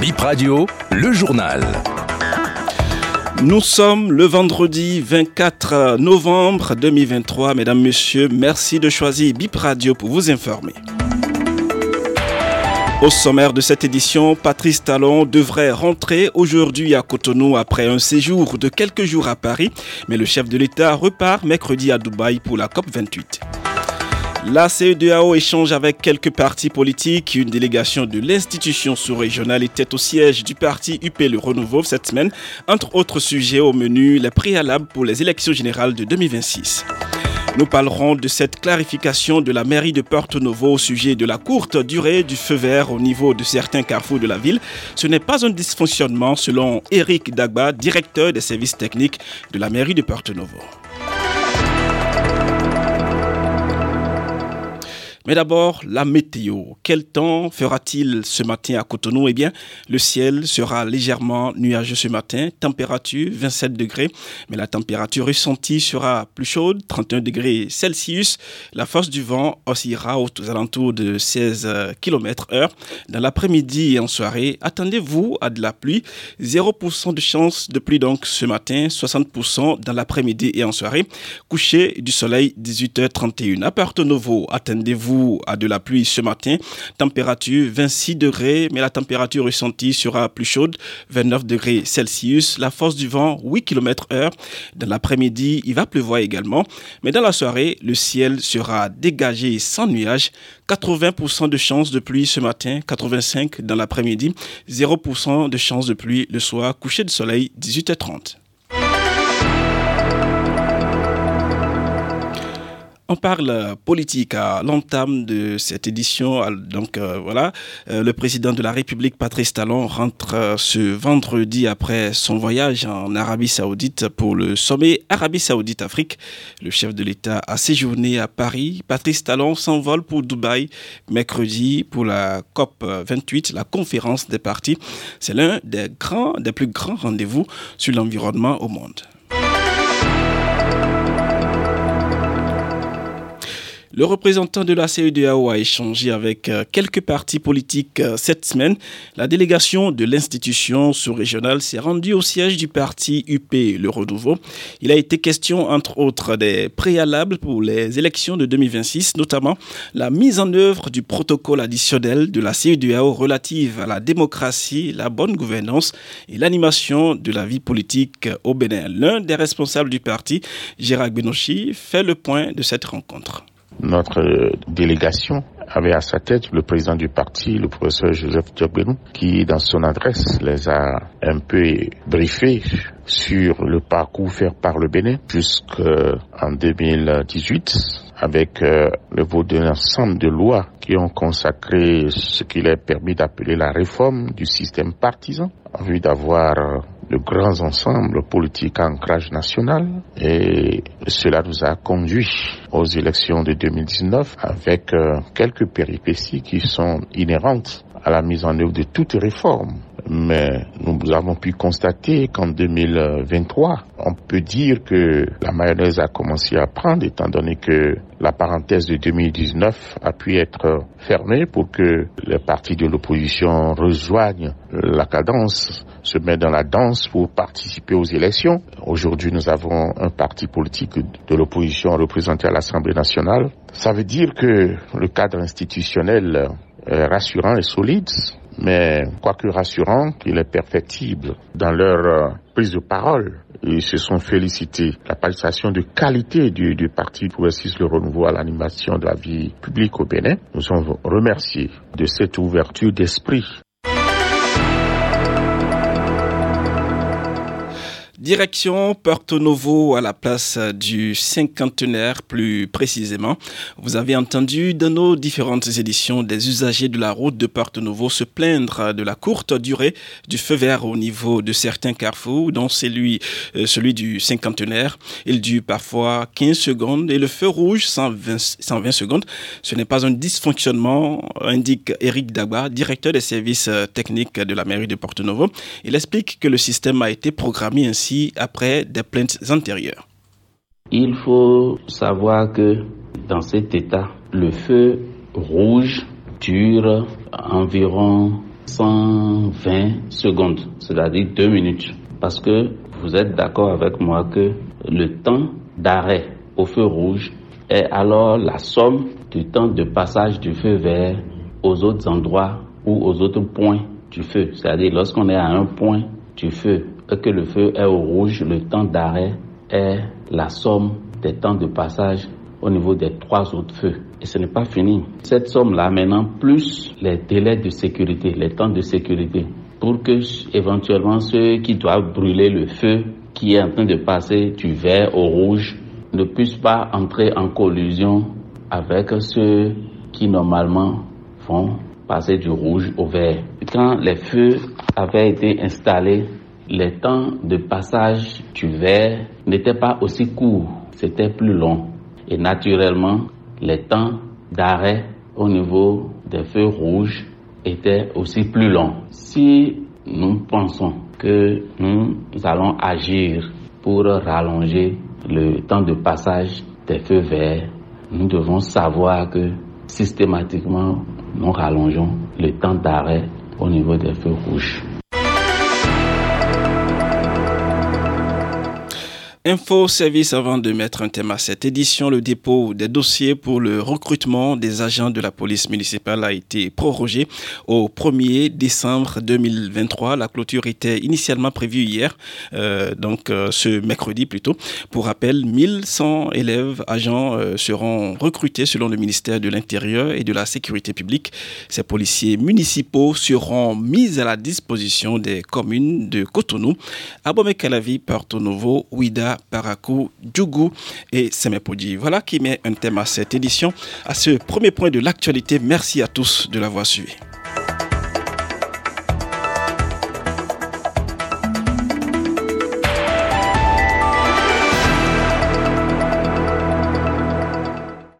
Bip Radio, le journal. Nous sommes le vendredi 24 novembre 2023. Mesdames, Messieurs, merci de choisir Bip Radio pour vous informer. Au sommaire de cette édition, Patrice Talon devrait rentrer aujourd'hui à Cotonou après un séjour de quelques jours à Paris, mais le chef de l'État repart mercredi à Dubaï pour la COP 28. La CEDAO échange avec quelques partis politiques. Une délégation de l'institution sous-régionale était au siège du parti UP Le Renouveau cette semaine. Entre autres sujets au menu, les préalables pour les élections générales de 2026. Nous parlerons de cette clarification de la mairie de Porto Novo au sujet de la courte durée du feu vert au niveau de certains carrefours de la ville. Ce n'est pas un dysfonctionnement selon Eric Dagba, directeur des services techniques de la mairie de Porto Novo. Mais d'abord, la météo. Quel temps fera-t-il ce matin à Cotonou? Eh bien, le ciel sera légèrement nuageux ce matin, température 27 degrés, mais la température ressentie sera plus chaude, 31 degrés Celsius. La force du vent oscillera aux alentours de 16 km heure. Dans l'après-midi et en soirée, attendez-vous à de la pluie. 0% de chance de pluie donc ce matin, 60% dans l'après-midi et en soirée. Coucher du soleil 18h31. À Porto Novo, attendez-vous à de la pluie ce matin. Température 26 degrés, mais la température ressentie sera plus chaude, 29 degrés Celsius. La force du vent 8 km heure. Dans l'après-midi, il va pleuvoir également. Mais dans la soirée, le ciel sera dégagé sans nuages. 80% de chance de pluie ce matin, 85 dans l'après-midi, 0% de chance de pluie le soir, coucher de soleil 18h30. On parle politique à l'entame de cette édition. Donc euh, voilà, euh, le président de la République, Patrice Talon, rentre euh, ce vendredi après son voyage en Arabie Saoudite pour le sommet Arabie Saoudite-Afrique. Le chef de l'État a séjourné à Paris. Patrice Talon s'envole pour Dubaï mercredi pour la COP 28, la conférence des partis. C'est l'un des des plus grands rendez-vous sur l'environnement au monde. Le représentant de la CEDAO a échangé avec quelques partis politiques cette semaine. La délégation de l'institution sous-régionale s'est rendue au siège du parti UP Le Renouveau. Il a été question, entre autres, des préalables pour les élections de 2026, notamment la mise en œuvre du protocole additionnel de la CEDAO relative à la démocratie, la bonne gouvernance et l'animation de la vie politique au Bénin. L'un des responsables du parti, Gérard Benochi, fait le point de cette rencontre. Notre délégation avait à sa tête le président du parti, le professeur Joseph Diogbenou, qui dans son adresse les a un peu briefés sur le parcours fait par le Bénin jusqu'en 2018 avec le vote d'un ensemble de lois qui ont consacré ce qu'il est permis d'appeler la réforme du système partisan. En vue d'avoir de grands ensembles politiques à ancrage national et cela nous a conduit aux élections de 2019 avec quelques péripéties qui sont inhérentes à la mise en œuvre de toute réforme. Mais nous avons pu constater qu'en 2023, on peut dire que la mayonnaise a commencé à prendre étant donné que la parenthèse de 2019 a pu être fermée pour que les partis de l'opposition rejoignent la cadence, se mettent dans la danse pour participer aux élections. Aujourd'hui, nous avons un parti politique de l'opposition représenté à l'Assemblée nationale. Ça veut dire que le cadre institutionnel rassurant et solide mais quoique rassurant, il est perfectible dans leur prise de parole. Ils se sont félicités. La participation de qualité du, du Parti progressiste Le Renouveau à l'animation de la vie publique au Bénin. Nous sommes remerciés de cette ouverture d'esprit. Direction Porto Novo à la place du cinquantenaire plus précisément. Vous avez entendu dans nos différentes éditions des usagers de la route de Porto Novo se plaindre de la courte durée du feu vert au niveau de certains carrefours, dont celui, euh, celui du cinquantenaire. Il dure parfois 15 secondes et le feu rouge 120, 120 secondes. Ce n'est pas un dysfonctionnement, indique Eric Dagba, directeur des services techniques de la mairie de Porto Novo. Il explique que le système a été programmé ainsi après des plaintes antérieures. Il faut savoir que dans cet état, le feu rouge dure environ 120 secondes, c'est-à-dire deux minutes. Parce que vous êtes d'accord avec moi que le temps d'arrêt au feu rouge est alors la somme du temps de passage du feu vert aux autres endroits ou aux autres points du feu. C'est-à-dire lorsqu'on est à un point du feu que le feu est au rouge, le temps d'arrêt est la somme des temps de passage au niveau des trois autres feux. Et ce n'est pas fini. Cette somme-là, maintenant, plus les délais de sécurité, les temps de sécurité, pour que éventuellement ceux qui doivent brûler le feu qui est en train de passer du vert au rouge ne puissent pas entrer en collusion avec ceux qui normalement vont passer du rouge au vert. Quand les feux avaient été installés, les temps de passage du vert n'étaient pas aussi courts, c'était plus long. Et naturellement, les temps d'arrêt au niveau des feux rouges étaient aussi plus longs. Si nous pensons que nous allons agir pour rallonger le temps de passage des feux verts, nous devons savoir que systématiquement, nous rallongeons le temps d'arrêt au niveau des feux rouges. Info Service avant de mettre un thème à cette édition, le dépôt des dossiers pour le recrutement des agents de la police municipale a été prorogé au 1er décembre 2023. La clôture était initialement prévue hier, euh, donc euh, ce mercredi plutôt. Pour rappel, 1100 élèves agents euh, seront recrutés selon le ministère de l'Intérieur et de la Sécurité publique. Ces policiers municipaux seront mis à la disposition des communes de Cotonou, Abomey-Calavi, Porto Novo, Ouida, Parakou, Djougou et Semepodi. Voilà qui met un thème à cette édition, à ce premier point de l'actualité. Merci à tous de l'avoir suivi.